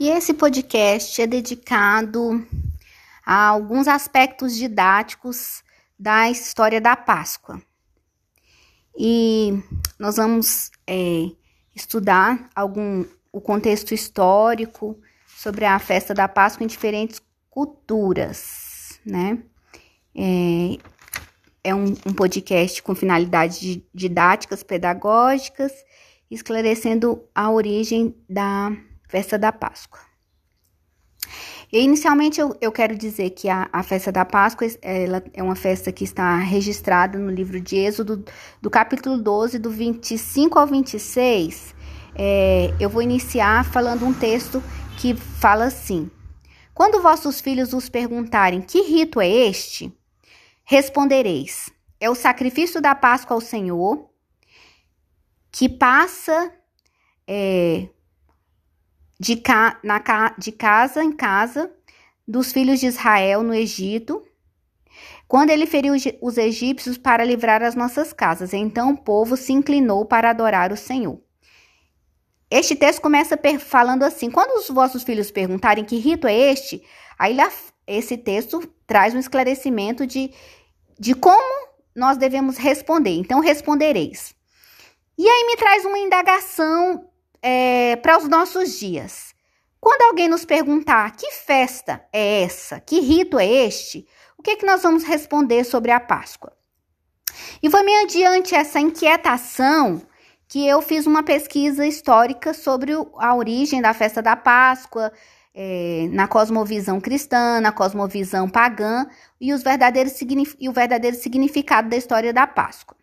E esse podcast é dedicado a alguns aspectos didáticos da história da Páscoa. E nós vamos é, estudar algum o contexto histórico sobre a festa da Páscoa em diferentes culturas, né? É, é um, um podcast com finalidades didáticas, pedagógicas, esclarecendo a origem da festa da Páscoa. E, inicialmente eu, eu quero dizer que a, a festa da Páscoa ela é uma festa que está registrada no livro de Êxodo, do capítulo 12, do 25 ao 26. É, eu vou iniciar falando um texto que fala assim: Quando vossos filhos vos perguntarem que rito é este, respondereis: É o sacrifício da Páscoa ao Senhor, que passa é, de, ca, na, de casa em casa dos filhos de Israel no Egito, quando ele feriu os egípcios para livrar as nossas casas. Então o povo se inclinou para adorar o Senhor. Este texto começa falando assim: quando os vossos filhos perguntarem que rito é este, aí esse texto traz um esclarecimento de, de como nós devemos responder. Então respondereis. E aí me traz uma indagação é, para os nossos dias. Quando alguém nos perguntar que festa é essa, que rito é este, o que, é que nós vamos responder sobre a Páscoa? E foi mediante essa inquietação que eu fiz uma pesquisa histórica sobre a origem da festa da Páscoa, é, na cosmovisão cristã, na cosmovisão pagã e, os verdadeiros, e o verdadeiro significado da história da Páscoa.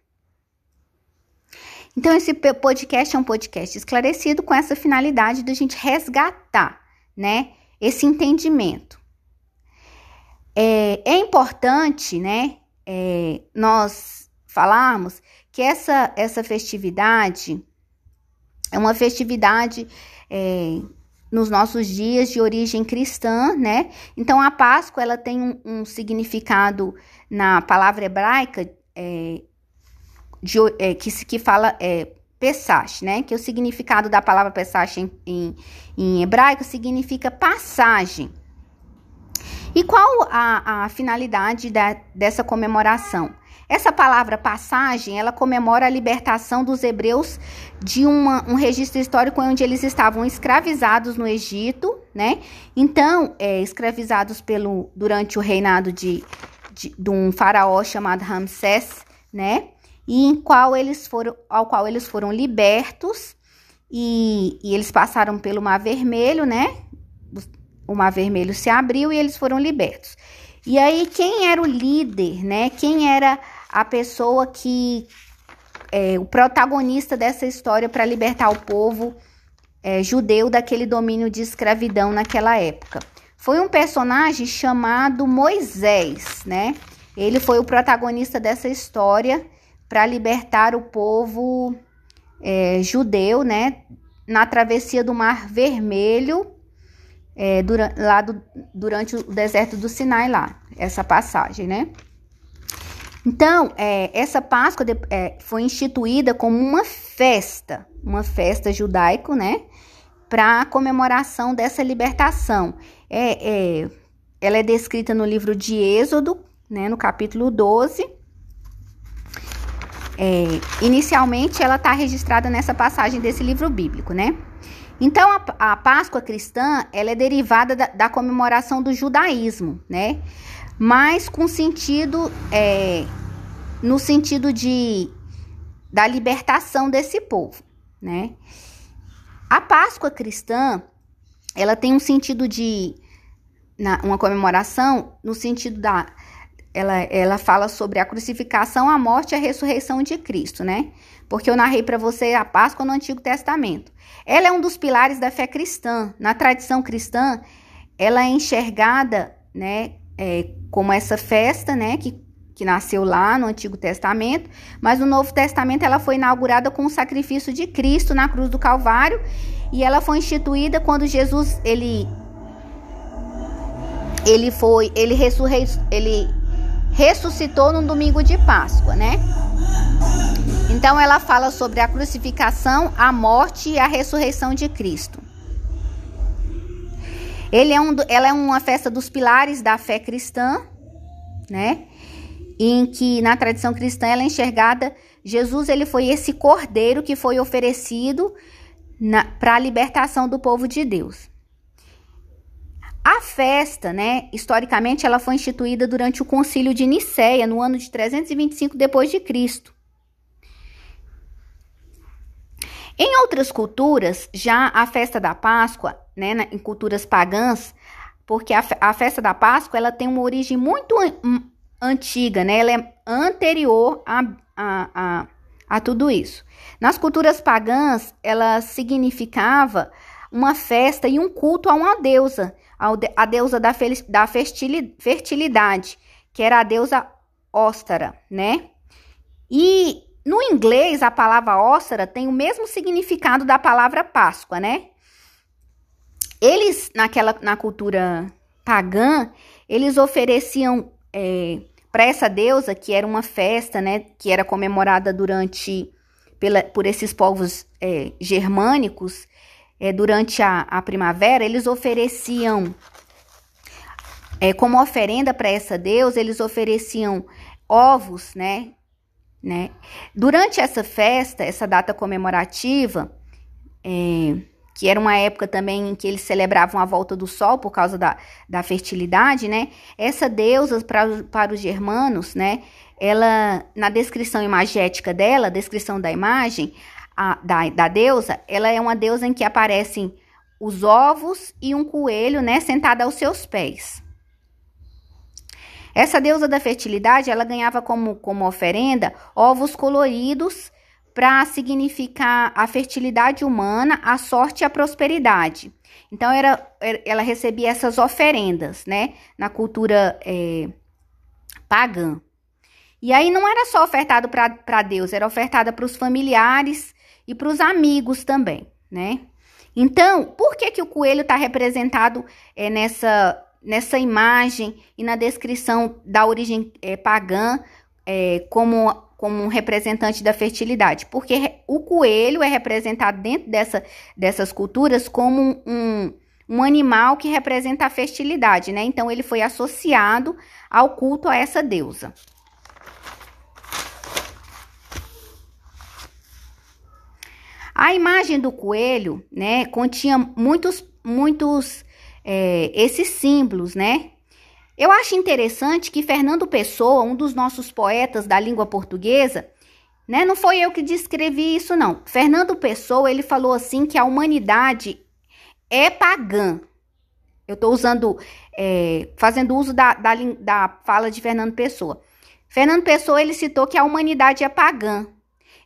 Então, esse podcast é um podcast esclarecido com essa finalidade de a gente resgatar, né, esse entendimento. É, é importante, né, é, nós falarmos que essa, essa festividade é uma festividade é, nos nossos dias de origem cristã, né? Então, a Páscoa, ela tem um, um significado na palavra hebraica, é, de, é, que, que fala é, Pesach, né? Que o significado da palavra Pesach em, em, em hebraico significa passagem. E qual a, a finalidade da, dessa comemoração? Essa palavra passagem, ela comemora a libertação dos hebreus de uma, um registro histórico onde eles estavam escravizados no Egito, né? Então, é, escravizados pelo durante o reinado de, de, de um faraó chamado Ramsés, né? E em qual eles foram, ao qual eles foram libertos e, e eles passaram pelo Mar Vermelho, né? O Mar Vermelho se abriu e eles foram libertos. E aí, quem era o líder, né? Quem era a pessoa que. É, o protagonista dessa história para libertar o povo é, judeu daquele domínio de escravidão naquela época? Foi um personagem chamado Moisés, né? Ele foi o protagonista dessa história para libertar o povo é, judeu, né, na travessia do Mar Vermelho, é, durante, lá do, durante o deserto do Sinai, lá, essa passagem, né? Então, é, essa Páscoa de, é, foi instituída como uma festa, uma festa judaico, né? Para comemoração dessa libertação. É, é, ela é descrita no livro de Êxodo, né? No capítulo 12 é, inicialmente, ela está registrada nessa passagem desse livro bíblico, né? Então, a, a Páscoa cristã, ela é derivada da, da, comemoração do judaísmo, né? Mas com sentido, é, no sentido de da libertação desse povo, né? A Páscoa cristã, ela tem um sentido de na, uma comemoração no sentido da ela, ela fala sobre a crucificação, a morte e a ressurreição de Cristo, né? Porque eu narrei para você a Páscoa no Antigo Testamento. Ela é um dos pilares da fé cristã. Na tradição cristã, ela é enxergada, né, é, como essa festa, né, que, que nasceu lá no Antigo Testamento, mas no Novo Testamento ela foi inaugurada com o sacrifício de Cristo na cruz do Calvário e ela foi instituída quando Jesus ele ele foi ele ressurrei ele ressuscitou no domingo de Páscoa, né? Então ela fala sobre a crucificação, a morte e a ressurreição de Cristo. Ele é um, ela é uma festa dos pilares da fé cristã, né? Em que na tradição cristã ela é enxergada Jesus ele foi esse cordeiro que foi oferecido para a libertação do povo de Deus. A festa, né, historicamente, ela foi instituída durante o Concílio de Nicéia, no ano de 325 depois de Cristo. Em outras culturas, já a festa da Páscoa, né, em culturas pagãs, porque a, a festa da Páscoa ela tem uma origem muito an antiga, né? Ela é anterior a, a, a, a tudo isso. Nas culturas pagãs, ela significava uma festa e um culto a uma deusa, a deusa da, da fertilidade, que era a deusa Óstara, né? E no inglês, a palavra Óstara tem o mesmo significado da palavra Páscoa, né? Eles, naquela, na cultura pagã, eles ofereciam é, para essa deusa, que era uma festa, né, que era comemorada durante, pela, por esses povos é, germânicos, é, durante a, a primavera, eles ofereciam, é, como oferenda para essa deusa, eles ofereciam ovos, né? né? Durante essa festa, essa data comemorativa, é, que era uma época também em que eles celebravam a volta do sol por causa da, da fertilidade, né? Essa deusa, para, para os germanos, né? Ela, na descrição imagética dela, descrição da imagem, a, da, da deusa, ela é uma deusa em que aparecem os ovos e um coelho, né, sentada aos seus pés. Essa deusa da fertilidade, ela ganhava como, como oferenda ovos coloridos para significar a fertilidade humana, a sorte e a prosperidade. Então, era, ela recebia essas oferendas, né, na cultura é, pagã. E aí não era só ofertado para Deus, era ofertada para os familiares e para os amigos também, né? Então, por que, que o coelho está representado é, nessa, nessa imagem e na descrição da origem é, pagã é, como, como um representante da fertilidade? Porque o coelho é representado dentro dessa, dessas culturas como um, um animal que representa a fertilidade, né? Então, ele foi associado ao culto a essa deusa. A imagem do coelho, né, continha muitos, muitos, é, esses símbolos, né? Eu acho interessante que Fernando Pessoa, um dos nossos poetas da língua portuguesa, né, não foi eu que descrevi isso, não. Fernando Pessoa, ele falou assim que a humanidade é pagã. Eu estou usando, é, fazendo uso da, da, da fala de Fernando Pessoa. Fernando Pessoa, ele citou que a humanidade é pagã.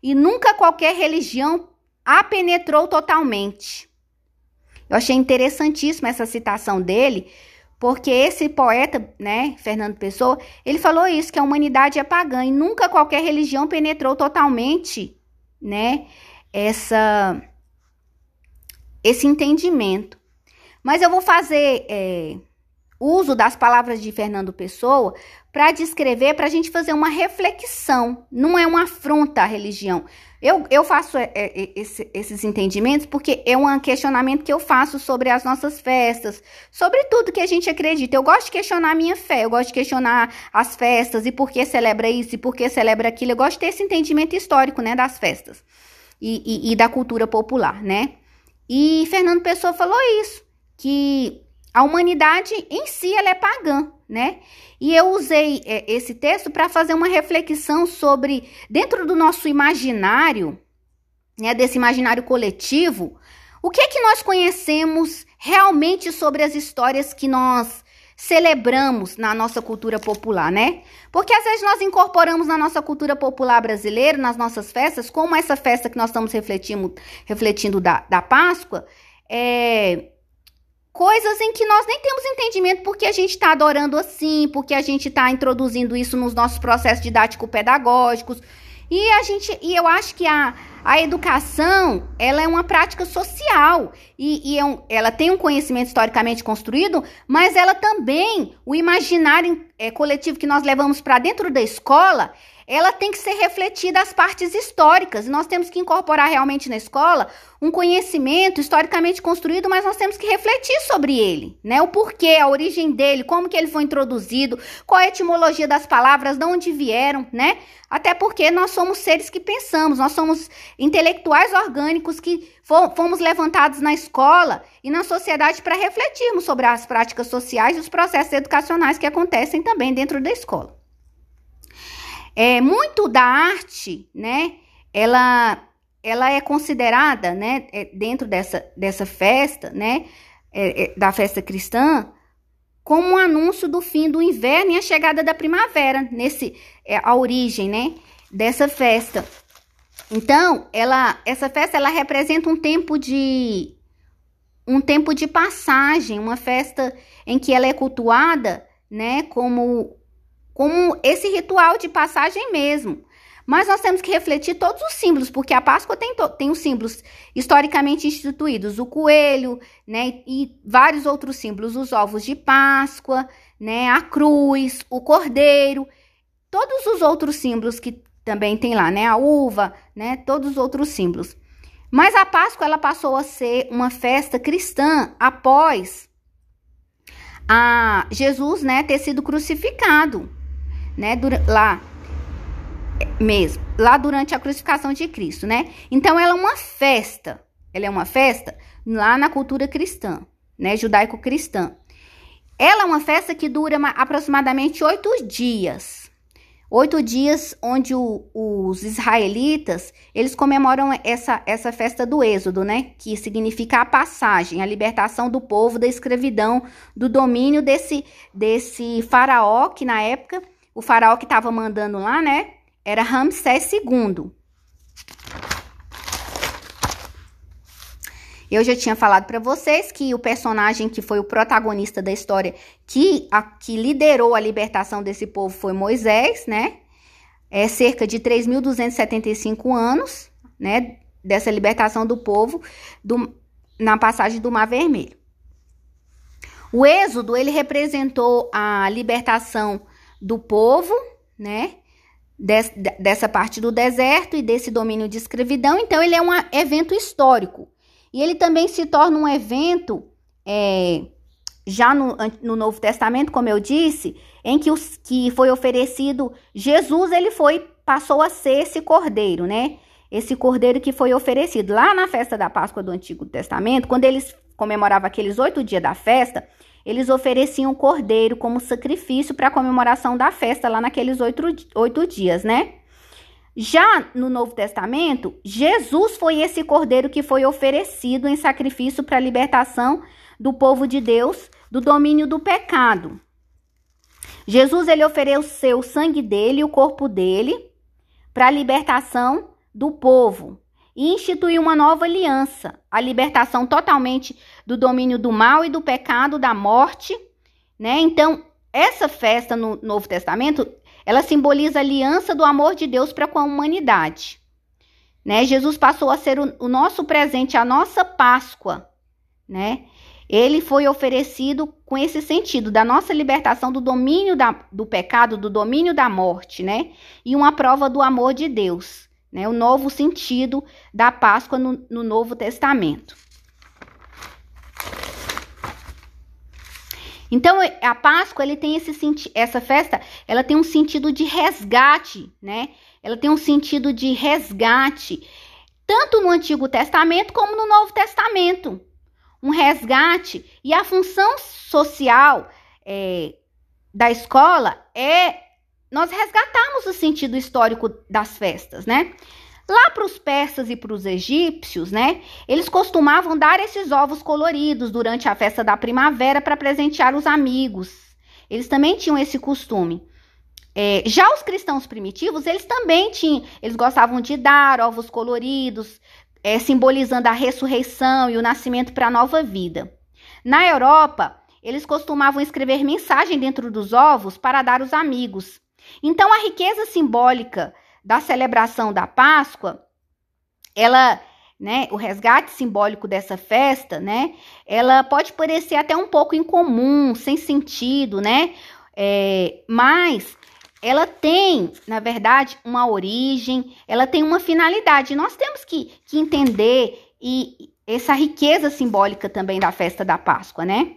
E nunca qualquer religião a penetrou totalmente. Eu achei interessantíssima essa citação dele, porque esse poeta, né, Fernando Pessoa, ele falou isso, que a humanidade é pagã e nunca qualquer religião penetrou totalmente, né, essa, esse entendimento. Mas eu vou fazer é, uso das palavras de Fernando Pessoa para descrever, para a gente fazer uma reflexão, não é uma afronta à religião, eu, eu faço é, é, esse, esses entendimentos porque é um questionamento que eu faço sobre as nossas festas, sobre tudo que a gente acredita. Eu gosto de questionar a minha fé, eu gosto de questionar as festas e por que celebra isso e por que celebra aquilo. Eu gosto de ter esse entendimento histórico, né, das festas e, e, e da cultura popular, né? E Fernando Pessoa falou isso, que a humanidade em si ela é pagã, né? E eu usei é, esse texto para fazer uma reflexão sobre, dentro do nosso imaginário, né, desse imaginário coletivo, o que é que nós conhecemos realmente sobre as histórias que nós celebramos na nossa cultura popular, né? Porque às vezes nós incorporamos na nossa cultura popular brasileira, nas nossas festas, como essa festa que nós estamos refletindo, refletindo da, da Páscoa, é, coisas em que nós nem temos entendimento porque a gente está adorando assim, porque a gente está introduzindo isso nos nossos processos didático-pedagógicos. E a gente, e eu acho que a, a educação, ela é uma prática social e, e é um, ela tem um conhecimento historicamente construído, mas ela também, o imaginário é, coletivo que nós levamos para dentro da escola, ela tem que ser refletida as partes históricas. Nós temos que incorporar realmente na escola um conhecimento historicamente construído, mas nós temos que refletir sobre ele, né? O porquê, a origem dele, como que ele foi introduzido, qual a etimologia das palavras, de onde vieram, né? Até porque nós somos seres que pensamos, nós somos intelectuais orgânicos que fomos levantados na escola e na sociedade para refletirmos sobre as práticas sociais e os processos educacionais que acontecem também dentro da escola. É, muito da arte, né, ela, ela é considerada, né, é, dentro dessa, dessa festa, né, é, é, da festa cristã, como um anúncio do fim do inverno e a chegada da primavera, nesse é, a origem, né, dessa festa. Então, ela, essa festa ela representa um tempo de um tempo de passagem, uma festa em que ela é cultuada, né, como como esse ritual de passagem mesmo. Mas nós temos que refletir todos os símbolos, porque a Páscoa tem, tem os símbolos historicamente instituídos, o coelho, né, e vários outros símbolos, os ovos de Páscoa, né, a cruz, o cordeiro, todos os outros símbolos que também tem lá, né, a uva, né, todos os outros símbolos. Mas a Páscoa ela passou a ser uma festa cristã após a Jesus, né, ter sido crucificado né? Lá mesmo, lá durante a crucificação de Cristo, né? Então ela é uma festa, ela é uma festa lá na cultura cristã, né? Judaico-cristã. Ela é uma festa que dura aproximadamente oito dias. Oito dias onde o, os israelitas, eles comemoram essa, essa festa do êxodo, né? Que significa a passagem, a libertação do povo da escravidão, do domínio desse, desse faraó, que na época o faraó que estava mandando lá, né? Era Ramsés II. Eu já tinha falado para vocês que o personagem que foi o protagonista da história, que, a, que liderou a libertação desse povo foi Moisés, né? É cerca de 3.275 anos, né? Dessa libertação do povo do, na passagem do Mar Vermelho. O êxodo, ele representou a libertação do povo, né? Des, dessa parte do deserto e desse domínio de escravidão. Então, ele é um evento histórico. E ele também se torna um evento, é, já no, no Novo Testamento, como eu disse, em que, os, que foi oferecido Jesus, ele foi, passou a ser esse cordeiro, né? Esse cordeiro que foi oferecido. Lá na festa da Páscoa do Antigo Testamento, quando eles comemoravam aqueles oito dias da festa, eles ofereciam cordeiro como sacrifício para a comemoração da festa lá naqueles oito, oito dias, né? Já no Novo Testamento, Jesus foi esse cordeiro que foi oferecido em sacrifício para a libertação do povo de Deus do domínio do pecado. Jesus ele ofereceu o sangue dele, o corpo dele, para a libertação do povo e instituiu uma nova aliança, a libertação totalmente do domínio do mal e do pecado, da morte, né? Então, essa festa no Novo Testamento, ela simboliza a aliança do amor de Deus para com a humanidade. Né? Jesus passou a ser o, o nosso presente, a nossa Páscoa, né? Ele foi oferecido com esse sentido da nossa libertação do domínio da, do pecado, do domínio da morte, né? E uma prova do amor de Deus né? O novo sentido da Páscoa no, no Novo Testamento. Então, a Páscoa, ele tem esse essa festa, ela tem um sentido de resgate, né? Ela tem um sentido de resgate, tanto no Antigo Testamento como no Novo Testamento. Um resgate. E a função social é, da escola é nós resgatamos o sentido histórico das festas, né? Lá para os persas e para os egípcios, né? Eles costumavam dar esses ovos coloridos durante a festa da primavera para presentear os amigos. Eles também tinham esse costume. É, já os cristãos primitivos, eles também tinham, eles gostavam de dar ovos coloridos, é, simbolizando a ressurreição e o nascimento para a nova vida. Na Europa, eles costumavam escrever mensagem dentro dos ovos para dar aos amigos. Então, a riqueza simbólica da celebração da Páscoa, ela, né, o resgate simbólico dessa festa, né, ela pode parecer até um pouco incomum, sem sentido, né, é, mas ela tem, na verdade, uma origem, ela tem uma finalidade. Nós temos que, que entender e essa riqueza simbólica também da festa da Páscoa, né?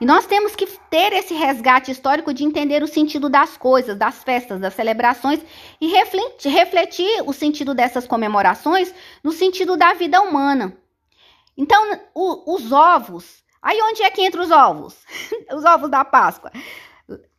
E nós temos que ter esse resgate histórico de entender o sentido das coisas, das festas, das celebrações e refletir, refletir o sentido dessas comemorações no sentido da vida humana. Então, o, os ovos, aí onde é que entra os ovos? os ovos da Páscoa.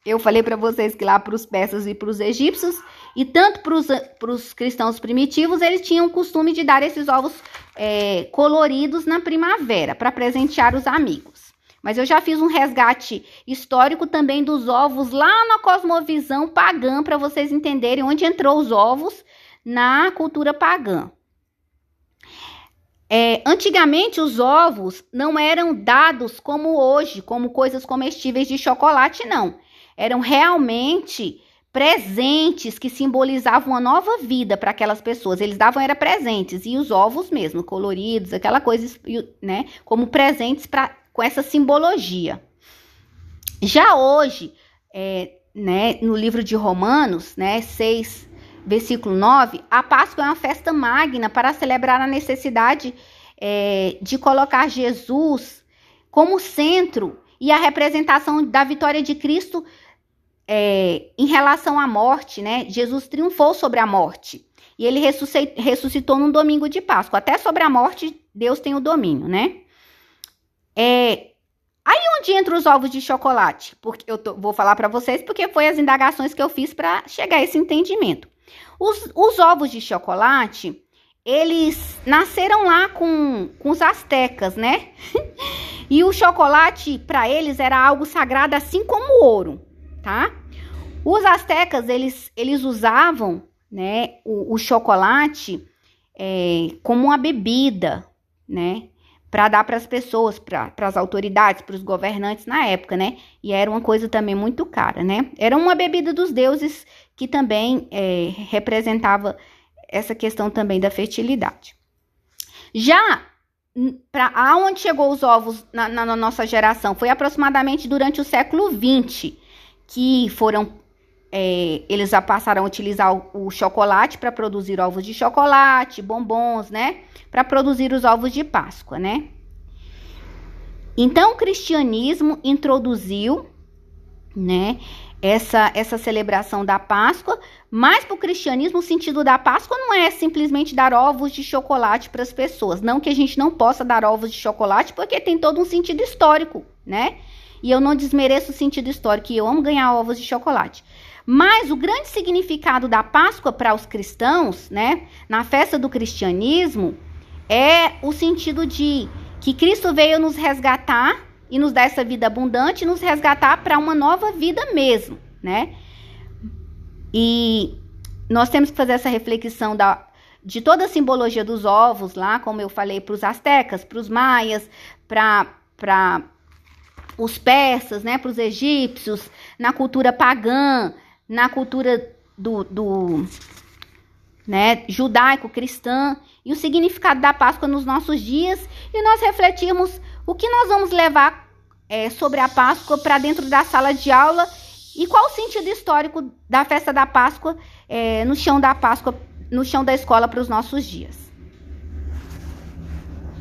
Eu falei para vocês que lá para os persas e para os egípcios, e tanto para os cristãos primitivos, eles tinham o costume de dar esses ovos é, coloridos na primavera para presentear os amigos. Mas eu já fiz um resgate histórico também dos ovos lá na cosmovisão pagã para vocês entenderem onde entrou os ovos na cultura pagã. É, antigamente os ovos não eram dados como hoje, como coisas comestíveis de chocolate, não eram realmente presentes que simbolizavam uma nova vida para aquelas pessoas. Eles davam era presentes e os ovos mesmo, coloridos, aquela coisa, né, como presentes para com essa simbologia. Já hoje, é, né, no livro de Romanos, né, 6, versículo 9, a Páscoa é uma festa magna para celebrar a necessidade é, de colocar Jesus como centro e a representação da vitória de Cristo é, em relação à morte, né? Jesus triunfou sobre a morte. E ele ressuscitou num domingo de Páscoa. Até sobre a morte, Deus tem o domínio, né? É, aí onde entram os ovos de chocolate? Porque eu tô, vou falar para vocês porque foi as indagações que eu fiz para chegar a esse entendimento. Os, os, ovos de chocolate, eles nasceram lá com, com os astecas, né? E o chocolate, para eles, era algo sagrado, assim como o ouro, tá? Os astecas, eles, eles usavam né, o, o chocolate é, como uma bebida, né? Para dar para as pessoas, para as autoridades, para os governantes na época, né? E era uma coisa também muito cara, né? Era uma bebida dos deuses que também é, representava essa questão também da fertilidade. Já para aonde chegou os ovos na, na, nossa geração foi aproximadamente durante o século XX que foram é, eles já passaram a utilizar o, o chocolate para produzir ovos de chocolate, bombons, né? Para produzir os ovos de Páscoa, né? Então o cristianismo introduziu, né? essa, essa celebração da Páscoa, mas para o cristianismo o sentido da Páscoa não é simplesmente dar ovos de chocolate para as pessoas. Não que a gente não possa dar ovos de chocolate, porque tem todo um sentido histórico, né? E eu não desmereço o sentido histórico, e eu amo ganhar ovos de chocolate. Mas o grande significado da Páscoa para os cristãos, né, na festa do cristianismo, é o sentido de que Cristo veio nos resgatar e nos dar essa vida abundante nos resgatar para uma nova vida mesmo, né? E nós temos que fazer essa reflexão da, de toda a simbologia dos ovos lá, como eu falei, para os astecas, para os maias, para os persas, né, para os egípcios, na cultura pagã, na cultura do, do né, judaico-cristã, e o significado da Páscoa nos nossos dias, e nós refletirmos o que nós vamos levar é, sobre a Páscoa para dentro da sala de aula e qual o sentido histórico da festa da Páscoa é, no chão da Páscoa, no chão da escola para os nossos dias.